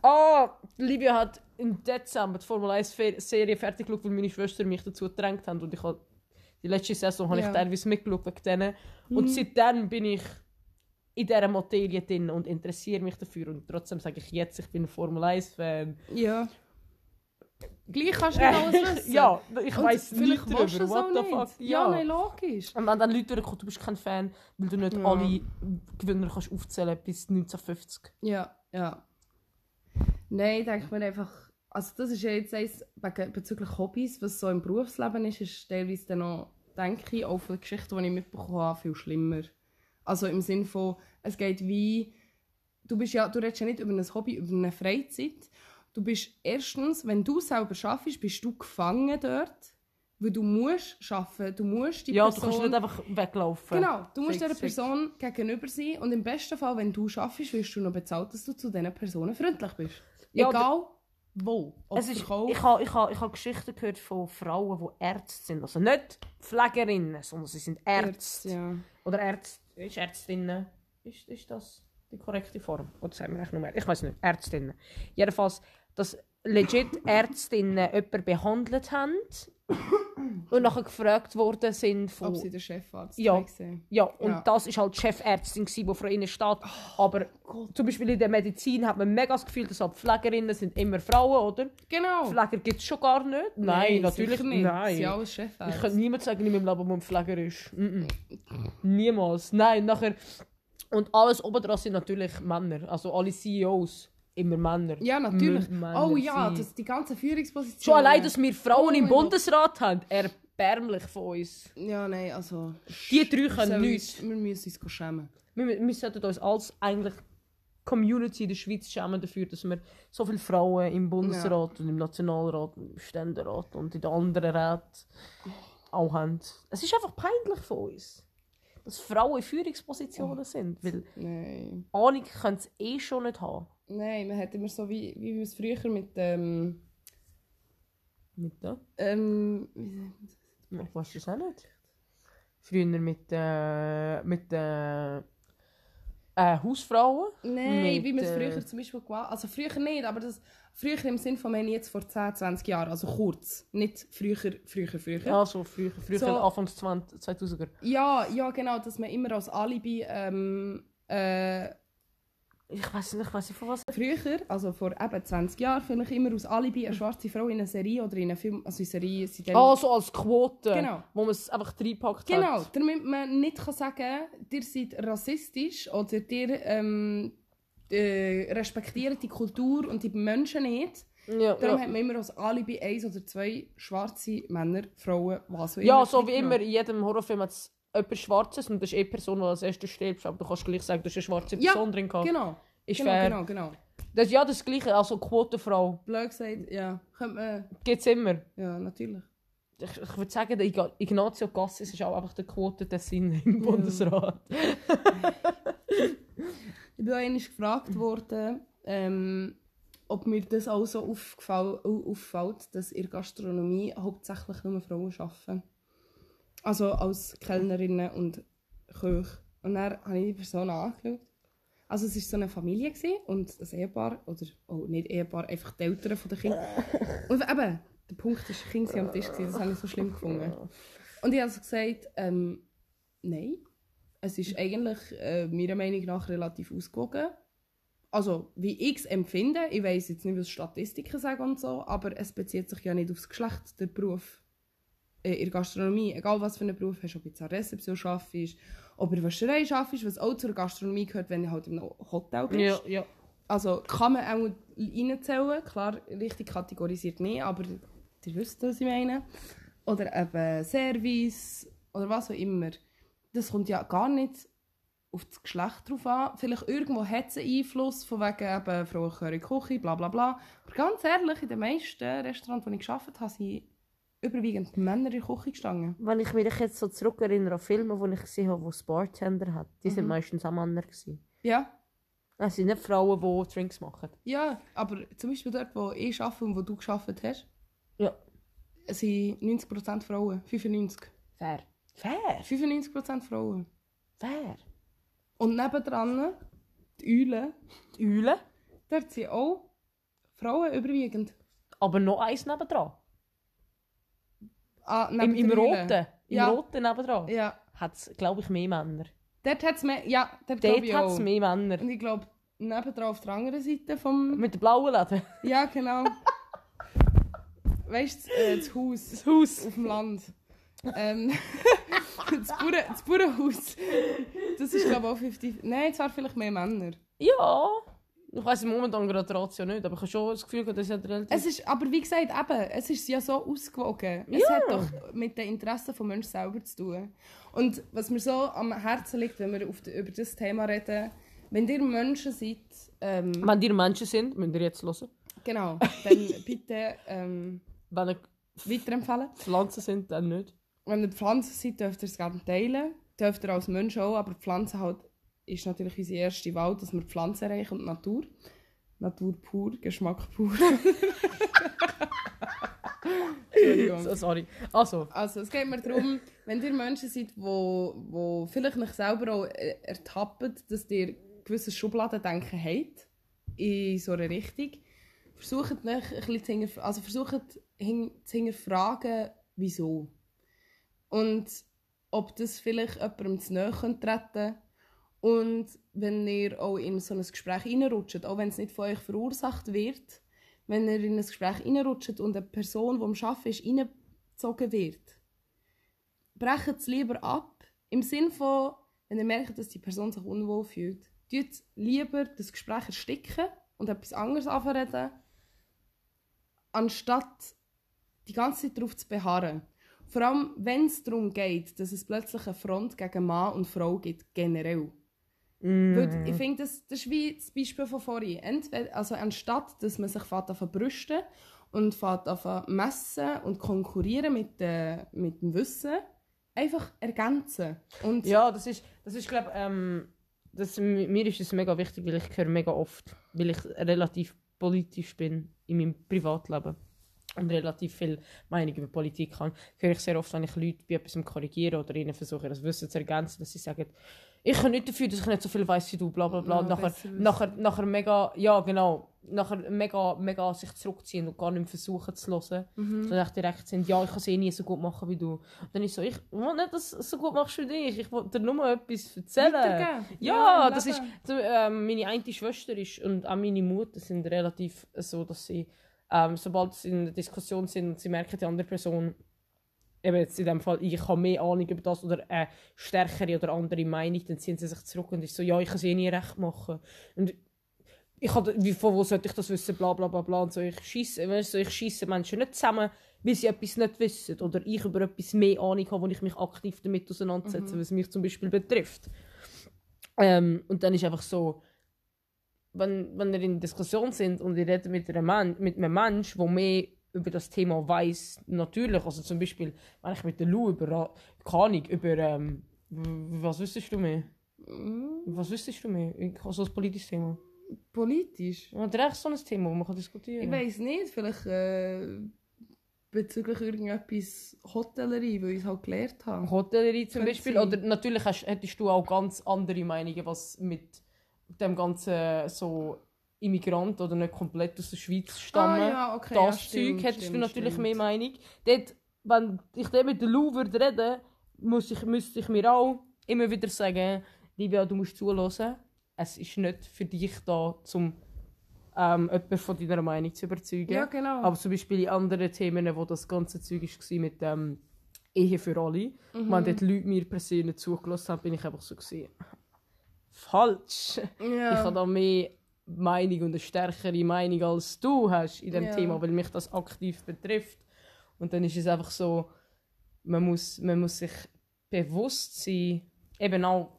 ah, Livia hat im Dezember die Formel 1 Fer- Serie fertig geschaut, weil meine Schwester mich dazu gedrängt haben und ich habe die letzte Saison habe Ja. ich teilweise mitgeschaut wegen denen. Und seitdem bin ich in dieser Materie drin und interessiere mich dafür und trotzdem sage ich jetzt, ich bin ein Formel 1 Fan. Ja. Gleich kannst du nicht alles wissen. ja, ich weiß nicht darüber. es What the fuck? nicht. Ja, nein, logisch. Und wenn dann Leute durchkommen, du bist kein Fan, weil du nicht Ja. alle Gewinner kannst aufzählen bis 1950. Ja, ja. Nein, denke mir einfach, also das ist ja jetzt eins bezüglich Hobbys, was so im Berufsleben ist, ist teilweise dann noch, denke ich, auch von den Geschichten, die ich mitbekommen habe, viel schlimmer. Also im Sinn von, es geht wie, du bist ja, du redest ja nicht über ein Hobby, über eine Freizeit. Du bist erstens, wenn du selber schaffst, bist du gefangen dort, weil du musst arbeiten, du musst die Ja, Person... du kannst nicht einfach weglaufen. Genau, du musst Fix, dieser fix. Person gegenüber sein und im besten Fall, wenn du schaffst, wirst du noch bezahlt, dass du zu diesen Personen freundlich bist. Ja, Egal wo. Ob Es ist, ich habe ich ha, ich ha Geschichten gehört von Frauen, die Ärzte sind. Also nicht Pflegerinnen, sondern sie sind Ärzte. Ja. Oder Ärzte, ist Ärztinnen. Ist, ist das die korrekte Form? Oder sagen wir eigentlich nur mehr? Ich weiß nicht. Ärztinnen. Jedenfalls, dass legit Ärztinnen jemanden behandelt haben und nachher gefragt worden sind von... Ob sie den Chefarzt Ja. gesehen Ja, und Ja. das ist halt die Chefärztin, die vor ihnen steht. Aber zum Beispiel in der Medizin hat man mega das Gefühl, dass Pflegerinnen sind immer Frauen, oder? Genau. Pfleger gibt es schon gar nicht. Nein, natürlich sicher nicht. Nein. Sie sind alles Chefärzte. Ich könnte niemand sagen in meinem Leben, wo ein Pfleger ist. Mm -mm. Niemals. Nein, nachher... Und alles obendrauf sind natürlich Männer. Also alle CEOs, immer Männer. Ja, natürlich. M- Männer oh ja, das, die ganze Führungsposition. Schon allein, dass wir Frauen Oh im. Bundesrat haben, erbärmlich von uns. Ja, nein, also... Die drei können nichts. Wir müssen uns schämen. Wir, wir sollten uns als eigentlich Community in der Schweiz schämen dafür, dass wir so viele Frauen im Bundesrat und im Nationalrat und im Ständerat und in den anderen Räten auch haben. Es ist einfach peinlich von uns, dass Frauen in Führungspositionen sind, weil Nein. Ahnung können sie eh schon nicht haben. Nein, man hat immer so wie, wie wir es früher mit ähm, Mit der? ähm, wie- Ich weiß es auch nicht. Früher mit, äh, mit äh, äh, Hausfrauen. Nein, Mit, wie man es äh, früher zum Beispiel gemacht Also früher nicht, aber das früher im Sinn von meine ich jetzt vor 10, 20 Jahren, also kurz. Nicht früher, früher, früher. Ja, so früher, früher So. Anfangs 20, 2000er. Ja, ja, genau, dass man immer als Alibi ähm, äh, Ich weiß nicht, ich weiß nicht von was. früher, also vor eben 20 Jahren, vielleicht immer aus Alibi eine schwarze Frau in einer Serie oder in einem Film, also in Serie sind. Ah, so als Quote. Genau. Wo man es einfach reingepackt Genau, hat. damit man nicht kann sagen ihr seid rassistisch oder ihr ähm, äh, respektiert die Kultur und die Menschen nicht. Ja, Darum ja. hat man immer als Alibi eins oder zwei schwarze Männer, Frauen, was auch ja immer. so wie immer, in jedem Horrorfilm hat es etwas Schwarzes und das ist eh die Person, die als erstes stirbt. Aber du kannst gleich sagen, du hast eine schwarze Ja, Person drin gehabt. Genau. Ist genau, fair. genau, genau. Das, ja, das Gleiche, also Quotenfrau. Blöd gesagt, ja. Gibt es immer. ja, natürlich. Ich, ich würde sagen, der Ignazio Cassis ist auch einfach der Quotentessin im Bundesrat. Ich bin auch einmal gefragt worden, ähm, ob mir das auch so auffällt, dass in der Gastronomie hauptsächlich nur Frauen arbeiten. Also als Kellnerinnen und Köche. Und dann habe ich die Person angeschaut. Also es war so eine Familie gewesen und ein Ehepaar, oder oh, nicht Ehepaar, einfach die Eltern von den Kindern. Und eben, der Punkt ist, die Kinder waren am Tisch, gewesen, das habe ich so schlimm gefunden. Und ich habe also gesagt, ähm, nein, es ist eigentlich äh, meiner Meinung nach relativ ausgewogen. Also, wie ich es empfinde, ich weiß jetzt nicht, was Statistiken sagen und so, aber es bezieht sich ja nicht aufs Geschlecht, der Beruf in der Gastronomie. Egal was für einen Beruf hast, ob du jetzt an Rezeption arbeitest, ob du in der Wäscherei arbeitest, was auch zur Gastronomie gehört, wenn du halt einem Hotel bist. ja, ja. Also kann man auch reinzählen, klar, richtig kategorisiert nicht, aber ihr wisst, was ich meine. Oder eben Service oder was auch immer. Das kommt ja gar nicht auf das Geschlecht drauf an. Vielleicht irgendwo hat es einen Einfluss, von wegen eben Frauen die Küche, bla bla bla. Aber ganz ehrlich, in den meisten Restaurants, die ich gearbeitet habe, sind überwiegend Männer in der Küche gestanden. Wenn ich mich jetzt so zurückerinnere an Filme, die ich gesehen habe, wo es Bartender hat, die sind Mhm. meistens auch Männer. Gewesen. Ja, Es sind nicht Frauen, die Drinks machen. ja, aber zum Beispiel dort, wo ich arbeite und wo du gearbeitet hast, Ja. sind 90% Frauen, 95%. Fair. Wer? 95% Frauen. Wer? Und nebendran, die Eulen, Die Eulen. dort sind auch Frauen überwiegend. Aber noch eins nebendran. Ah, Im, im. Roten. Im Ja. Roten nebendran. Ja. Hat es, glaube ich, mehr Männer. Dort hat es mehr, ja, dort, Dort hat es mehr Männer. Und ich glaube, nebendran auf der anderen Seite vom... Mit den blauen Läden. Ja, genau. weißt du, das, äh, das Haus Das Haus. auf dem Land. Ähm, das, Bauern, das Bauernhaus. Das ist, glaube ich, auch 50... Nein, es waren vielleicht mehr Männer. Ja. Ich weiss momentan gerade die Ratio nicht, aber ich habe schon das Gefühl, gehabt, das hat relativ... Es ist, aber wie gesagt, eben, es ist ja so ausgewogen. Es Ja. hat doch mit den Interessen des Menschen selber zu tun. Und was mir so am Herzen liegt, wenn wir die, über das Thema reden, wenn ihr Menschen seid, ähm, Wenn ihr Menschen sind, müsst ihr jetzt hören. genau, dann bitte ähm, Wenn ihr weiterempfehlen. Pflanzen sind, dann nicht. Wenn ihr Pflanzen seid, dürft ihr es gerne teilen. Dürft ihr als Mensch auch, aber Pflanzen halt ist natürlich unsere erste Wahl, dass wir Pflanzen erreichen und Natur. Natur pur, Geschmack pur. Entschuldigung. So, sorry. Also, Also, es geht mir darum, wenn ihr Menschen seid, wo, wo vielleicht nicht selber auch äh, ertappen, dass ihr gewisse Schubladendenken habt, in so eine Richtung, versucht nicht ein bisschen zu, hinterf- also versucht hin zu hinterfragen, wieso. Und ob das vielleicht jemandem zu nahe könnte treten und wenn ihr auch in so ein Gespräch reinrutscht, auch wenn es nicht von euch verursacht wird, wenn ihr in ein Gespräch reinrutscht und eine Person, die am Arbeiten ist, reingezogen wird, brecht es lieber ab. Im Sinn von, wenn ihr merkt, dass die Person sich unwohl fühlt, tut lieber das Gespräch ersticken und etwas anderes anreden, anstatt die ganze Zeit darauf zu beharren. Vor allem, wenn es darum geht, dass es plötzlich eine Front gegen Mann und Frau gibt, generell. Weil ich finde, das, das ist wie das Beispiel von vorhin. Entweder, also anstatt, dass man sich fährt an brüsten und fährt messen und konkurrieren mit, äh, mit dem Wissen, einfach ergänzen. Und ja, das ist, das ist glaube ähm, das, mir ist das mega wichtig, weil ich höre mega oft, weil ich relativ politisch bin in meinem Privatleben und relativ viel Meinung über Politik habe, höre ich sehr oft, wenn ich Leute bei etwas korrigiere oder ihnen versuche, das Wissen zu ergänzen, dass sie sagen, ich kann nicht dafür, dass ich nicht so viel weiß wie du, bla bla bla. Ja, nachher, nachher, nachher mega, ja genau, nachher mega, mega sich zurückziehen und gar nicht mehr versuchen zu hören. Mhm. So echt direkt sind, ja, ich kann es eh nie so gut machen wie du. Und dann ist so, ich will nicht, dass du es so gut machst wie dich, ich will dir nur etwas erzählen. Ja, im das ist, Leben. so, ähm, meine eine Schwester ist und auch meine Mutter sind relativ so, dass sie, ähm, sobald sie in einer Diskussion sind und sie merken, die andere Person, eben jetzt in dem Fall, ich habe mehr Ahnung über das oder eine stärkere oder andere Meinung, dann ziehen sie sich zurück und ist so, ja, ich kann es eh nie recht machen. Und ich hatte, wie, von wo sollte ich das wissen, bla bla bla bla. Und so, ich schieße, weißt du, ich schieße Menschen nicht zusammen, weil sie etwas nicht wissen oder ich über etwas mehr Ahnung habe, wo ich mich aktiv damit auseinandersetze, was mich zum Beispiel betrifft. Ähm, und dann ist einfach so, wenn, wenn ihr in Diskussion sind und ihr redet mit einem, Man mit einem Menschen, der mehr über das Thema weiß, natürlich, also zum Beispiel, wenn ich mit der Lou über, keine über, ähm, was wüsstest du mehr? Mhm. Was wüsstest du mehr? Ich habe so ein politisches Thema. Politisch. Ja, das ist so ein Thema, das man kann diskutieren Ich weiß nicht, vielleicht äh, bezüglich irgendetwas Hotellerie, weil ich es halt gelernt habe. Hotellerie zum Könnte Beispiel. sein. Oder natürlich hast, hättest du auch ganz andere Meinungen, was mit dem ganzen so Immigrant oder nicht komplett aus der Schweiz stammen. Ah, ja, okay, das ja, stimmt, Zeug hättest stimmt, du natürlich stimmt. mehr Meinung. Dort, wenn ich dort mit der Lou würde reden, muss ich, müsste ich mir auch immer wieder sagen, Livia, du musst zuhören. Es ist nicht für dich da, um ähm, jemanden von deiner Meinung zu überzeugen. Ja, genau. Aber zum Beispiel in anderen Themen, wo das ganze Zeug war mit ähm, Ehe für alle, Mhm. wenn dort Leute mir persönlich zugelassen haben, bin ich einfach so gesehen. Falsch. ja. Ich habe da mehr Meinung und eine stärkere Meinung als du hast in dem Ja. Thema, weil mich das aktiv betrifft. Und dann ist es einfach so, man muss, man muss sich bewusst sein, eben auch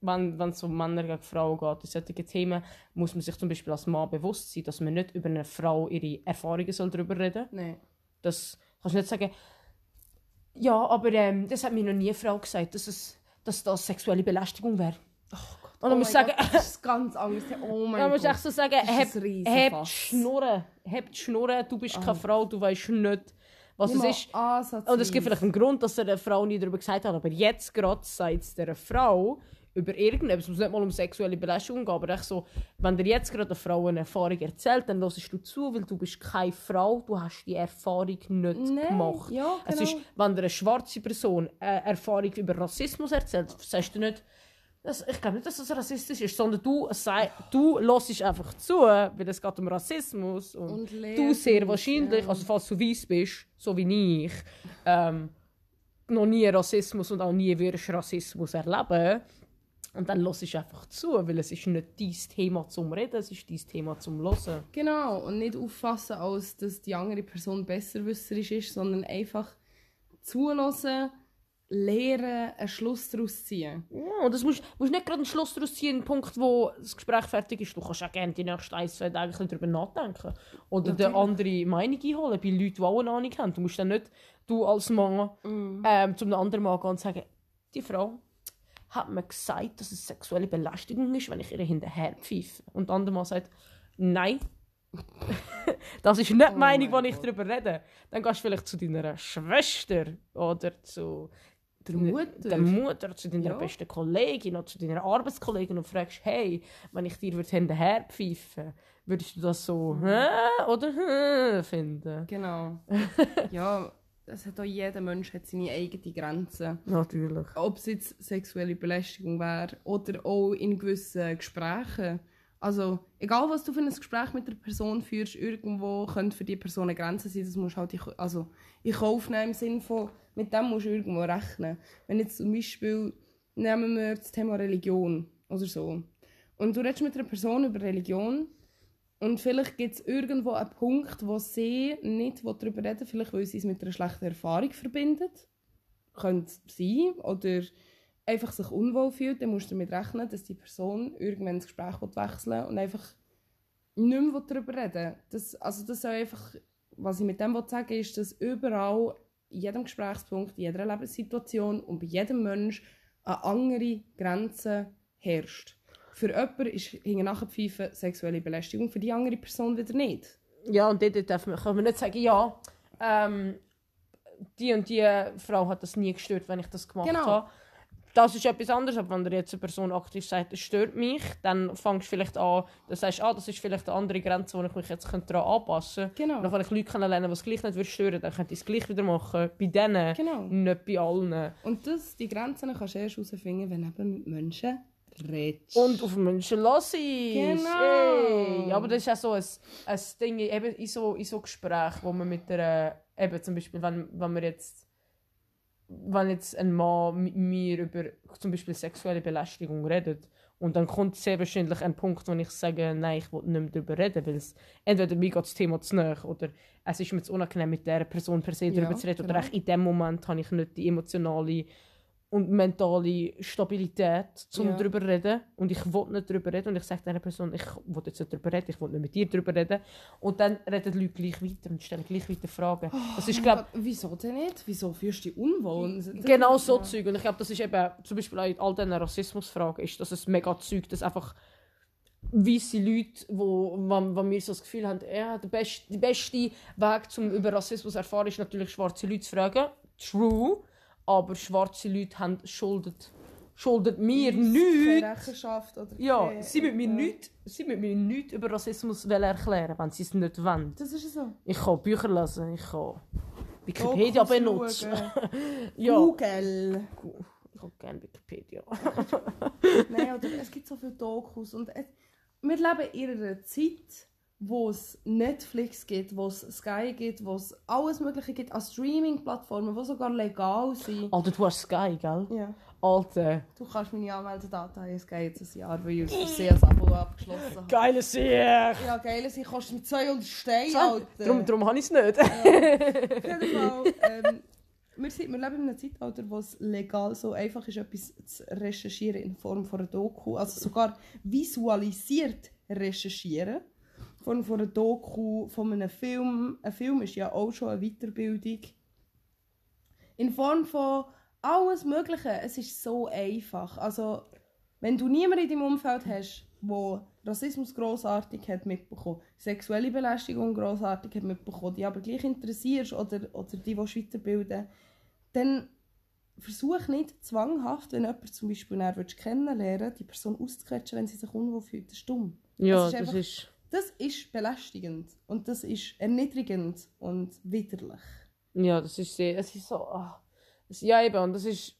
wenn wenn es um Männer gegen Frauen geht, in solchen Themen, muss man sich zum Beispiel als Mann bewusst sein, dass man nicht über eine Frau ihre Erfahrungen soll darüber reden soll. Nein. Das kannst du nicht sagen, ja, aber ähm, das hat mir noch nie eine Frau gesagt, dass, es, dass das sexuelle Belästigung wäre. Und dann Oh musst du sagen, Gott, das ist ganz anders. Oh mein dann musst du echt so sagen, Das ist heb. Schnurren, heb die Schnurren, du bist keine Frau, du weißt nicht, was Nicht es ist. ansatzweise. Und es gibt vielleicht einen Grund, dass er eine Frau nie darüber gesagt hat, aber jetzt gerade sagt es der Frau über irgendetwas, es muss nicht mal um sexuelle Belästigung gehen, aber echt so, wenn dir jetzt gerade eine Frau eine Erfahrung erzählt, dann hörst du zu, weil du bist keine Frau, du hast die Erfahrung nicht Nein, gemacht. ja, Es genau. ist, wenn dir eine schwarze Person eine Erfahrung über Rassismus erzählt, sagst du nicht, das, ich glaube nicht, dass das rassistisch ist, sondern du, sei, du hörst einfach zu, weil es geht um Rassismus und, Und du sehr wahrscheinlich, ja. also falls du weiss bist, so wie ich, ähm, noch nie Rassismus und auch nie wirst Rassismus erleben. Und dann hörst du einfach zu, weil es ist nicht dein Thema zum Reden, es ist dein Thema zum Hören. Genau, und nicht auffassen, als dass die andere Person besserwisserisch ist, sondern einfach zuhören, lernen, einen Schluss daraus ziehen. Ja, und das musst, musst nicht gerade einen Schluss daraus ziehen, einen Punkt, wo das Gespräch fertig ist. Du kannst auch gerne die nächsten ein, zwei Tage darüber nachdenken. Oder eine andere Meinung einholen bei Leuten, die auch eine Ahnung haben. Du musst dann nicht, du als Mann, ähm, zu einem anderen Mann gehen und sagen, die Frau hat mir gesagt, dass es sexuelle Belästigung ist, wenn ich ihr hinterher pfeife. Und der andere Mann sagt, nein. das ist nicht die Oh Meinung, mein die ich darüber rede. Dann gehst du vielleicht zu deiner Schwester oder zu Der Mutter. der Mutter, zu deiner Ja. besten Kollegin oder zu deiner Arbeitskollegin und fragst, hey, wenn ich dir würde hinterher pfeifen würdest du das so Mhm. hä oder hä finden? Genau. ja, es hat auch jeder Mensch hat seine eigenen Grenzen. Natürlich. Ob es jetzt sexuelle Belästigung wäre oder auch in gewissen Gesprächen. Also, egal was du für ein Gespräch mit der Person führst, irgendwo könnte für die Person eine Grenze sein. Das musst halt in, also, in Kauf nehmen im Sinne von, mit dem musst du irgendwo rechnen. Wenn jetzt zum Beispiel, nehmen wir das Thema Religion oder so. Und du redest mit einer Person über Religion und vielleicht gibt es irgendwo einen Punkt, wo sie nicht darüber reden vielleicht weil sie es mit einer schlechten Erfahrung verbindet. Könnte sein. Oder einfach sich unwohl fühlt, dann musst du damit rechnen, dass die Person irgendwann das Gespräch will wechseln und einfach nicht mehr darüber reden will. Das, also das soll einfach, was ich mit dem will sagen ist, dass überall, in jedem Gesprächspunkt, in jeder Lebenssituation und bei jedem Mensch eine andere Grenze herrscht. Für jemanden ist hinten nachpfeifen sexuelle Belästigung, für die andere Person wieder nicht. Ja, und dort darf man, kann man nicht sagen, ja, ähm, die und die Frau hat das nie gestört, wenn ich das gemacht Genau. habe. Das ist etwas anderes, aber wenn dir jetzt eine Person aktiv sagt, es stört mich, dann fängst du vielleicht an, dann sagst du, ah, das ist vielleicht eine andere Grenze, wo ich mich jetzt daran anpassen könnte. Genau. Dann kann ich Leute kennenlernen, die es gleich nicht würde stören dann könnte ich es gleich wieder machen. Bei denen, Genau. nicht bei allen. Und das, die Grenzen kannst du erst herausfinden, wenn du eben mit Menschen redest. Und auf Menschen lasse ich Genau. Hey. Aber das ist auch so ein, ein Ding, eben in so, in so Gesprächen, wo man mit der, eben zum Beispiel, wenn, wenn wir jetzt, wenn jetzt ein Mann mit mir über zum Beispiel sexuelle Belästigung redet und dann kommt sehr wahrscheinlich ein Punkt, wo ich sage, nein, ich will nicht mehr darüber reden, weil es entweder mir geht das Thema zu nahe oder es ist mir zu unangenehm, mit dieser Person per se Ja, darüber zu reden oder genau. echt in dem Moment habe ich nicht die emotionale und mentale Stabilität, um Ja. darüber zu reden. Und ich will nicht darüber reden. Und ich sage dieser Person, ich will jetzt nicht darüber reden, ich will nicht mit dir darüber reden. Und dann reden die Leute gleich weiter und stellen gleich weiter Fragen. Das ist, glaube Aber wieso denn nicht? Wieso fühlst du dich unwohl? genau so Ja. Zeug. Und ich glaube, das ist eben, zum Beispiel auch in all diesen Rassismusfragen, ist, dass es mega Zeug, dass einfach weiße Leute, wo, wo, wo mir so das Gefühl haben, ja, der beste, der beste Weg, um über Rassismus zu erfahren, ist natürlich schwarze Leute zu fragen. True. Aber schwarze Leute haben schuldet, schuldet mir nichts. Ja, sie müssen mir ja. nichts, sie müssen mir nichts über Rassismus erklären, wenn sie es nicht wollen. Das ist so. Ich kann Bücher lesen, ich kann Wikipedia Dokus benutzen. ja, Google. ich habe gerne Wikipedia. Nein, oder es gibt so viele Dokus. Und es, wir leben in einer Zeit, wo es Netflix gibt, wo es Sky gibt, wo es alles Mögliche gibt an Streaming-Plattformen, die sogar legal sind. Alter, du hast Sky, gell? Ja. Alter. Du kannst meine Anmeldedaten haben, es geht jetzt ein Jahr, weil ich sie ein Abo abgeschlossen habe. Geile Serie! Ja, geil, sie kostet mit 200 Steine, Darum, Alter. darum, darum habe ich es nicht. Auf jeden Fall, ähm, wir, sind, wir leben in einem Zeitalter, wo es legal so einfach ist, etwas zu recherchieren in Form von einer Doku. Also sogar visualisiert recherchieren. Form von einer Doku, von einem Film. Ein Film ist ja auch schon eine Weiterbildung. In Form von alles Mögliche. Es ist so einfach. Also, wenn du niemanden in deinem Umfeld hast, wo Rassismus grossartig hat mitbekommen, sexuelle Belästigung grossartig hat mitbekommen, die aber gleich interessierst oder, oder die, die weiterbilden, dann versuch nicht zwanghaft, wenn jemand zum Beispiel näher kennenlernen die Person auszuquetschen, wenn sie sich unwohl fühlt. Das ist dumm. Ja, Das ist das ist... Das ist belästigend und das ist erniedrigend und widerlich. Ja, das ist sehr... Es ist so... Es, ja, eben. Und das ist...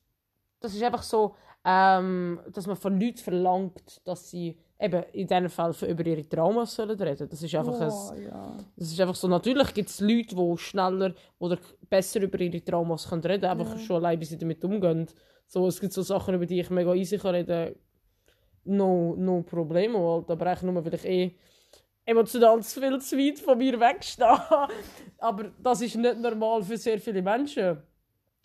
Das ist einfach so, ähm, dass man von Leuten verlangt, dass sie eben in diesem Fall über ihre Traumas sollen reden. Das ist einfach ein... oh, ja. Das ist einfach so, natürlich gibt es Leute, die schneller oder besser über ihre Traumas können reden können, einfach schon allein, wie sie damit umgehen. So, es gibt so Sachen, über die ich mega easy kann reden no, no problemo, halt. aber eigentlich nur, weil ich eh emotional zu viel zu weit von mir wegstehe. aber das ist nicht normal für sehr viele Menschen.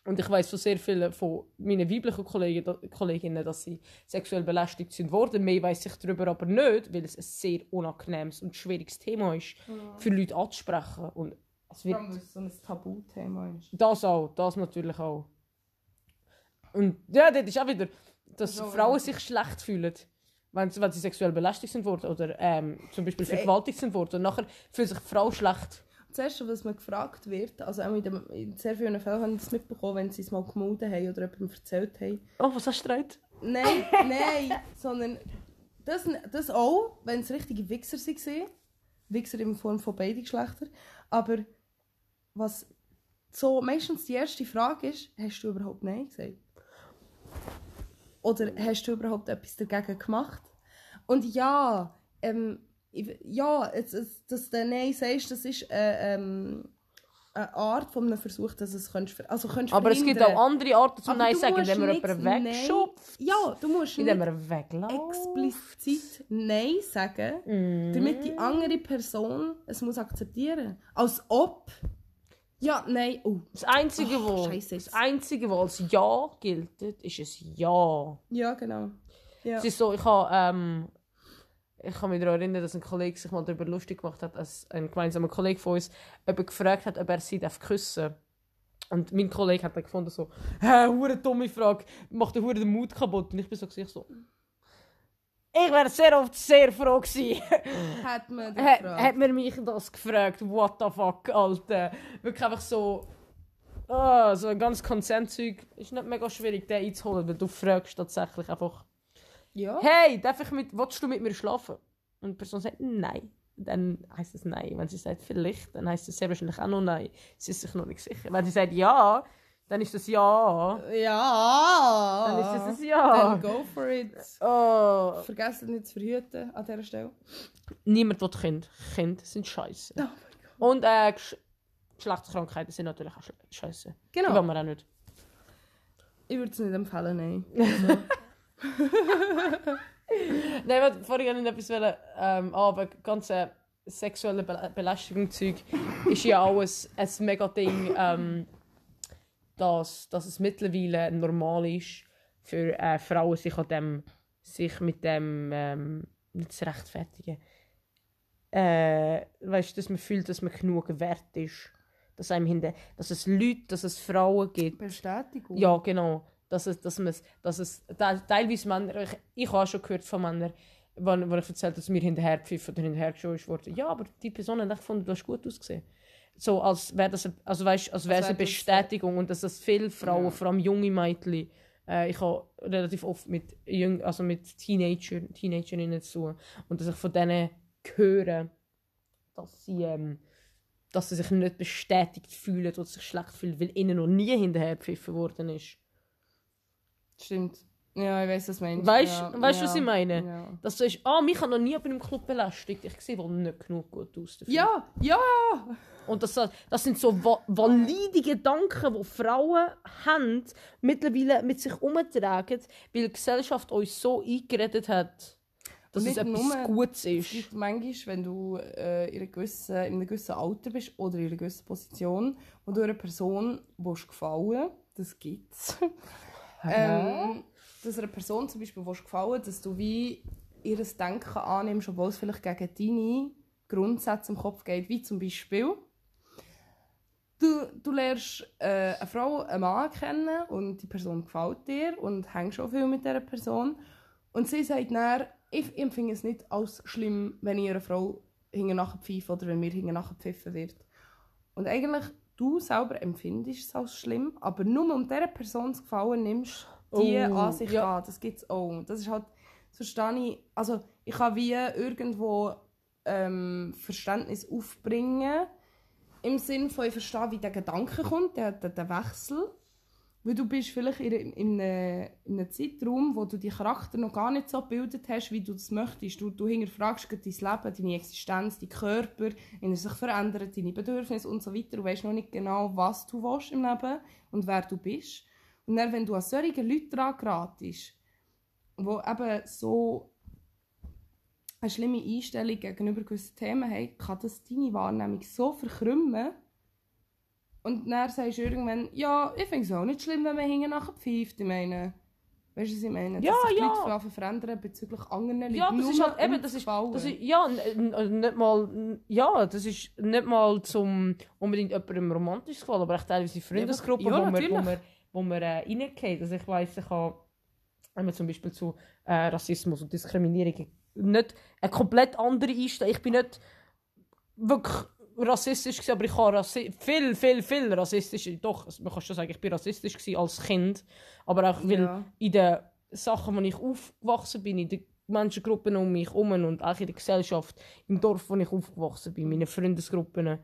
Und ich weiß von sehr vielen von meinen weiblichen Kollegen, Kolleginnen, dass sie sexuell belästigt sind worden. Mehr weiß ich darüber aber nicht, weil es ein sehr unangenehmes und schwieriges Thema ist, für Leute anzusprechen. Und es Vor wird es so ein Tabuthema ist. das auch, das natürlich auch. Und ja, das ist auch wieder, dass So, Frauen ja. sich schlecht fühlen, wenn sie, wenn sie sexuell belästigt sind worden oder ähm, zum Beispiel vergewaltigt sind worden. Und nachher fühlt sich die Frau schlecht. Das Erste, was man gefragt wird, also auch in, dem, in sehr vielen Fällen haben sie es mitbekommen, wenn sie es mal gemeldet haben oder jemandem erzählt haben. Oh, was hast du gestreit? Nein, nein, sondern das, das auch, wenn es richtige Wichser waren. Wichser in Form von beiden Geschlechter. Aber was so meistens die erste Frage ist, hast du überhaupt Nein gesagt? Oder hast du überhaupt etwas dagegen gemacht? Und ja, ähm, ja, es, dass du Nein sagst, das ist äh, ähm, eine Art von einem Versuch, dass es könntest, also könntest Aber es gibt verhindern. auch andere Arten zum Nein sagen, indem man jemanden wegschupft, Ja, du musst indem nicht wegläuft. explizit Nein sagen, Mhm. damit die andere Person es muss akzeptieren. Als ob. Ja, nein. Oh. Das Einzige, Ach, wo, das Einzige, was als Ja gilt, ist ein Ja. Ja, genau. Ja. Es ist so, ich habe, ähm, ich kann mich daran erinnern, dass ein Kollege sich mal darüber lustig gemacht hat, als ein gemeinsamer Kollege von uns, ob er gefragt hat, ob er sie darf küssen Und mein Kollege hat dann gefunden so, hä, hure dumme Frage, macht der hure den Mut kaputt. Und ich bin so, gesagt, so, ich wäre sehr oft sehr froh gewesen. Hat man hat, hat man mich das gefragt, what the fuck, Alter. Wirklich einfach so, ah, so ein ganz Konsentzeug. Ist nicht mega schwierig, den einzuholen, weil du fragst tatsächlich einfach, Ja. hey, darf ich mit, willst du mit mir schlafen? Und die Person sagt nein. Dann heißt es nein. Wenn sie sagt vielleicht, dann heißt es sehr wahrscheinlich auch noch nein. Sie ist sich noch nicht sicher. Wenn sie sagt ja, dann ist das ja. Ja. Dann ist das ein ja. Dann go for it. Oh. Vergesst nicht zu verhüten an dieser Stelle. Niemand will Kind. Kinder sind scheiße. Oh mein Gott. Und äh, Gesch Geschlechtskrankheiten sind natürlich auch scheiße. Die Genau. wollen wir auch nicht. Ich würde es nicht empfehlen, nein. Nein, warte, vorhin wollte ich etwas ähm, aber ganze sexuelle Be Belästigung Zeug ist ja auch ein, ein mega Ding, ähm, dass, dass es mittlerweile normal ist für äh, Frauen sich an dem sich mit dem ähm, nicht zu rechtfertigen. Äh, weißt, dass man fühlt, dass man genug wert ist, dass einem hinter, dass es Leute, dass es Frauen gibt, Bestätigung. ja, genau. Dass es, dass man dass es te- teilweise Männer, ich, ich habe schon gehört von Männern, wo, wo ich erzählt dass mir hinterher pfiffen oder hinterher geschoben wurde. Ja, aber die Person hat echt gefunden, du hast gut ausgesehen. So, als wäre das, eine- also weißt, als wäre es wär eine Bestätigung und dass das viele Frauen, Ja. vor allem junge Mädchen, äh, ich habe relativ oft mit, jüng, also mit Teenager, Teenagerinnen zu tun und dass ich von denen höre, dass sie, ähm, dass sie sich nicht bestätigt fühlen oder sich schlecht fühlen, weil ihnen noch nie hinterher gepfiffen worden ist. Stimmt. Ja, ich weiß, was meinst. Weißt ja. weißt du, ja. was ich meine? Ja. Dass du sagst, ah, mich hat noch nie bei einem Club belästigt. Ich sehe wohl nicht genug gut aus dafür. Ja, ja. Und das, das sind so va valide Gedanken, die Frauen haben, mittlerweile mit sich umtragen, weil die Gesellschaft uns so eingeredet hat, dass es etwas nur- Gutes Es ist. gibt manchmal, wenn du äh, in, einer gewissen, in einem gewissen Alter bist oder in einer gewissen Position, wo du einer Person willst gefallen das gibt es. ähm, dass einer Person zum Beispiel gefallen dass du wie ihr Denken annimmst, obwohl es vielleicht gegen deine Grundsätze im Kopf geht, wie zum Beispiel Du, du lernst äh, eine Frau, einen Mann kennen und die Person gefällt dir und hängst schon viel mit dieser Person. Und sie sagt dann, ich empfinde es nicht als schlimm, wenn ich einer Frau hinten nachher pfeife oder wenn mir hinten nachher gepfiffen wird. Und eigentlich, du selber empfindest es als schlimm, aber nur um dieser Person zu gefallen nimmst, die Oh, Ansicht ja. an. Das gibt es auch. Das ist halt, das verstehe ich, also ich kann wie irgendwo ähm, Verständnis aufbringen, im Sinn von, ich verstehe, wie der Gedanke kommt, der, der, der Wechsel. Weil du bist vielleicht in, in, einem- in einem Zeitraum, wo du die Charakter noch gar nicht so gebildet hast, wie du das möchtest. Du, du hinterfragst dein Leben, deine Existenz, deinen Körper, wie er sich verändert, deine Bedürfnisse und so weiter. Du weißt noch nicht genau, was du willst im Leben und wer du bist. Und dann, wenn du an solche Leute dran geratest, die eben so eine schlimme Einstellung gegenüber gewissen Themen haben, kann das deine Wahrnehmung so verkrümmen. Und dann sagst du irgendwann, ja, ich finde es auch nicht schlimm, wenn man hinten nachher pfeift. Ich meine, weißt du, was ich meine? Ja, Dass sich die ja. Leute verändern bezüglich anderen Leuten. Ja, es nur ist halt eben, das ist, das ist ja, nicht mal, ja, das ist nicht mal zum unbedingt jemandem romantisch gefallen, aber auch teilweise Freundesgruppen, Ja, wo man, wo man, wo man äh, reingeht. Also ich weiss, ich habe wenn man zum Beispiel zu äh, Rassismus und Diskriminierung nicht eine komplett andere Einstellung. Ich bin nicht wirklich rassistisch gewesen, aber ich habe rassi viel, viel, viel rassistisch, doch, man kann schon sagen, ich bin rassistisch gewesen als Kind, aber auch weil Ja. in den Sachen, wo ich aufgewachsen bin, in den Menschengruppen um mich herum und auch in der Gesellschaft, im Dorf, wo ich aufgewachsen bin, meine Freundesgruppen,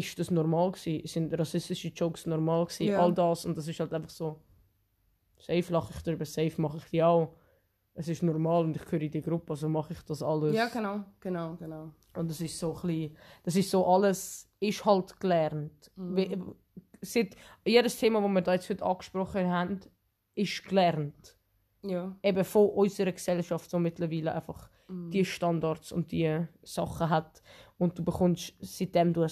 ist das normal gewesen, sind rassistische Jokes normal gewesen, Ja. all das und das ist halt einfach so, safe lache ich darüber, safe mache ich die auch. Es ist normal und ich gehöre in die Gruppe, also mache ich das alles. Ja, genau, genau, genau. Und das ist so ein bisschen, das ist so alles, ist halt gelernt. Wie, seit, jedes Thema, das wir da jetzt heute angesprochen haben, ist gelernt. Ja. Eben von unserer Gesellschaft, so mittlerweile einfach die Standards und die Sachen hat. Und du bekommst, seitdem du ein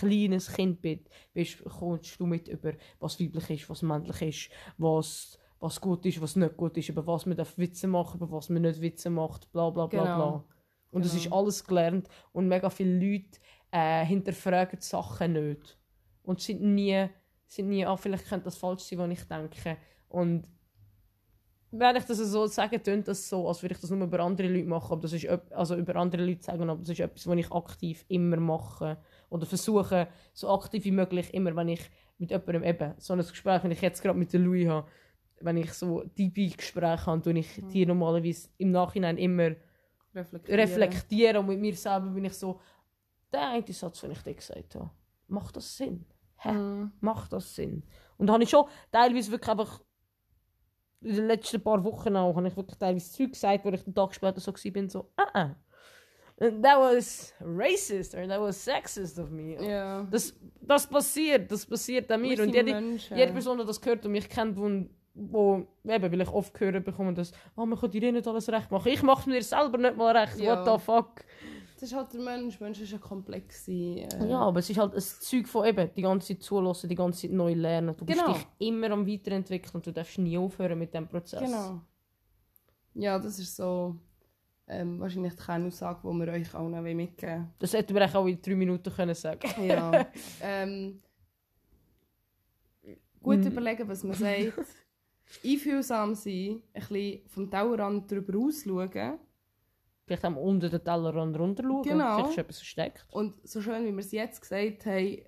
kleines Kind bist, bekommst du mit über, was weiblich ist, was männlich ist, was, was gut ist, was nicht gut ist, über was man darf Witze machen, über was man nicht Witze macht, bla bla bla Genau. bla. Und Genau. ist alles gelernt und mega viele Leute äh, hinterfragen die Sachen nicht. Und sind nie, sind nie, ah, vielleicht könnte das falsch sein, was ich denke. Und wenn ich das so sage, tönt das so, als würde ich das nur über andere Leute machen. Aber das ist, also über andere Leute sagen, aber das ist etwas, was ich aktiv immer mache. Oder versuche, so aktiv wie möglich, immer, wenn ich mit jemandem eben, so ein Gespräch, wenn ich jetzt gerade mit der Louis habe, wenn ich so tiefe Gespräche habe, tue ich die normalerweise im Nachhinein immer Reflektieren. reflektieren und mit mir selber bin ich so, der eine Satz, den ich dir gesagt habe, macht das Sinn? Hä? Mhm. Macht das Sinn? Und da habe ich schon teilweise wirklich einfach in den letzten paar Wochen auch, habe ich wirklich teilweise Zeug gesagt, wo ich einen Tag später so war, so, ah, ah. That was racist or that was sexist of me. Ja. Das, das passiert, das passiert an mir. Und jede, Menschen. jede Person, die das gehört und mich kennt, wo, wo eben, weil ich oft höre bekomme, dass oh, man kann dir eh nicht alles recht machen. Ich mache mir selber nicht mal recht. Ja. What the fuck? Das ist halt der Mensch. Mensch ist eine komplexe... Äh, Ja, aber es ist halt ein Zeug von eben, die ganze Zeit zulassen, die ganze Zeit neu lernen. Du Genau. bist dich immer am weiterentwickeln und du darfst nie aufhören mit dem Prozess. Genau. Ja, das ist so ähm, wahrscheinlich die Kernaussage, die wir euch allen mitgeben wollen. Das hätten wir auch in drei Minuten können sagen Ja. ähm, gut Mm. überlegen, was man sagt. Einfühlsam sein, ein bisschen vom Tellerrand darüber ausschauen. Vielleicht auch unter den Tellerrand runterschauen. Genau. Vielleicht ist etwas versteckt. Und so schön, wie wir es jetzt gesagt haben,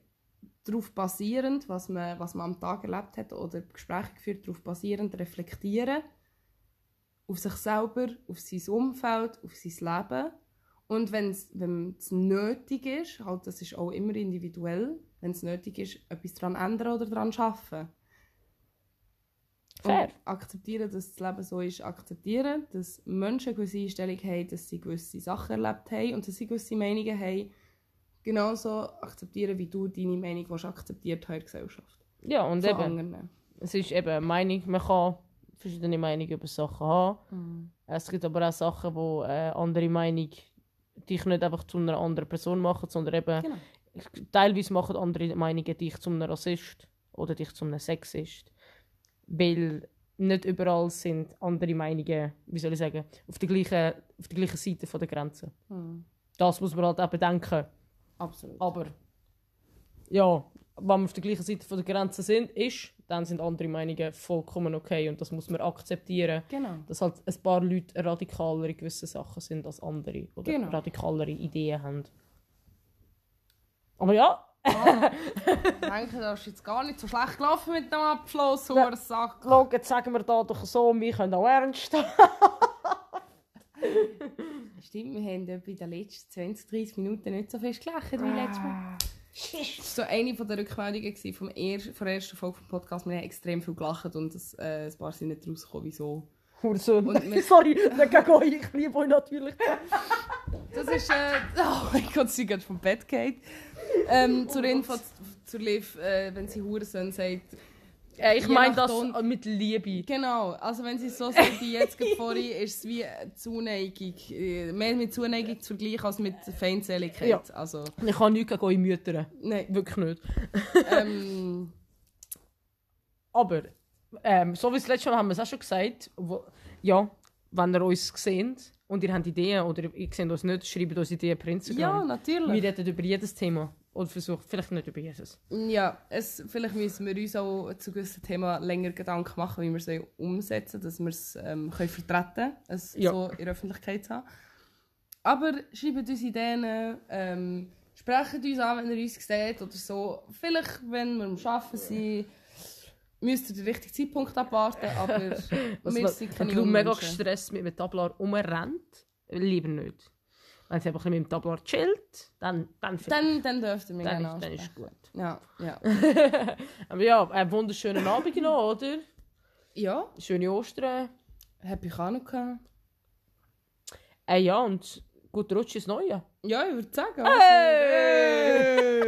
darauf basierend, was man, was man am Tag erlebt hat oder Gespräche geführt, darauf basierend reflektieren. Auf sich selber, auf sein Umfeld, auf sein Leben. Und wenn's, wenn es nötig ist, halt, das ist auch immer individuell, wenn es nötig ist, etwas daran ändern oder daran arbeiten. Fair. Und akzeptieren, dass das Leben so ist, akzeptieren, dass Menschen eine gewisse Einstellung haben, dass sie gewisse Sachen erlebt haben und dass sie gewisse Meinungen haben. Genauso akzeptieren, wie du deine Meinung akzeptiert haben in der Gesellschaft. Ja, und Von eben, anderen. es ist eben eine Meinung, man kann verschiedene Meinungen über Sachen haben. Es gibt aber auch Sachen, wo äh, andere Meinung dich nicht einfach zu einer anderen Person machen, sondern eben Genau. teilweise machen andere Meinungen dich zu einem Rassist oder dich zu einem Sexist. Weil nicht überall sind andere Meinungen, wie soll ich sagen, auf der gleichen, auf der gleichen Seite von der Grenze. Hm. Das muss man halt auch bedenken. Absolut. Aber ja, wenn wir auf der gleichen Seite von der Grenze sind, ist, dann sind andere Meinungen vollkommen okay und das muss man akzeptieren. Genau. Dass halt ein paar Leute radikaler in gewissen Sachen sind als andere oder Genau. radikalere Ideen haben. Aber ja, Ah, ich denke, das ist jetzt gar nicht so schlecht gelaufen mit dem Abschluss, Ja. ja. Sack. schau, jetzt sagen wir da doch so, wir können auch ernst. Stimmt, wir haben etwa in den letzten 20, 30 Minuten nicht so fest gelacht wie letztes Mal. Das war so eine der Rückmeldungen vom er von der ersten Folge vom Podcast. Wir haben extrem viel gelacht und äh, ein paar sind nicht rausgekommen, wieso. Hurensohn. Sorry, nicht gegen euch, ich liebe euch natürlich. Das ist, äh, oh mein Gott, sie geht vom Bett geht. Ähm, zur Info, zur Liv, äh, wenn sie Hurensohn sagt, Äh, ich meine das Ton- mit Liebe. Genau, also wenn sie es so sagt wie jetzt vorhin, ist es wie Zuneigung. Äh, Mehr mit Zuneigung zu vergleichen als mit Feindseligkeit. Ja. Also, Ich habe nichts gegen eure Mütter. nein. Wirklich nicht. ähm, Aber, ähm, so wie das letzte Mal haben wir es auch schon gesagt, wo, ja, wenn ihr uns seht und ihr habt Ideen oder ihr seht uns nicht, schreibt uns Ideen per ja, Instagram. natürlich. wir reden über jedes Thema. Oder versucht, vielleicht nicht über jedes. Ja, es, vielleicht müssen wir uns auch zu gewissen Themen länger Gedanken machen, wie wir es umsetzen dass wir es ähm, können vertreten können, es Ja. so in der Öffentlichkeit zu haben. Aber schreibt uns Ideen, ähm, sprecht uns an, wenn ihr uns seht oder so. Vielleicht, wenn wir am Arbeiten sind, müsst ihr den richtigen Zeitpunkt abwarten, aber wir sind wenn keine du mega gestresst mit dem Tablar rumrennt, lieber nicht. Wenn sie ein bisschen mit dem Tablar chillt, dann, dann, Dann, dann dürft ihr mich dann, ist, dann ist gut. Ja, ja. Aber ja, einen wunderschönen Abend noch, oder? ja, Schöne Ostern. Happy Chanukka. Äh, ja, und gut Rutsch ins Neue. Ja, ich würde sagen. Hey!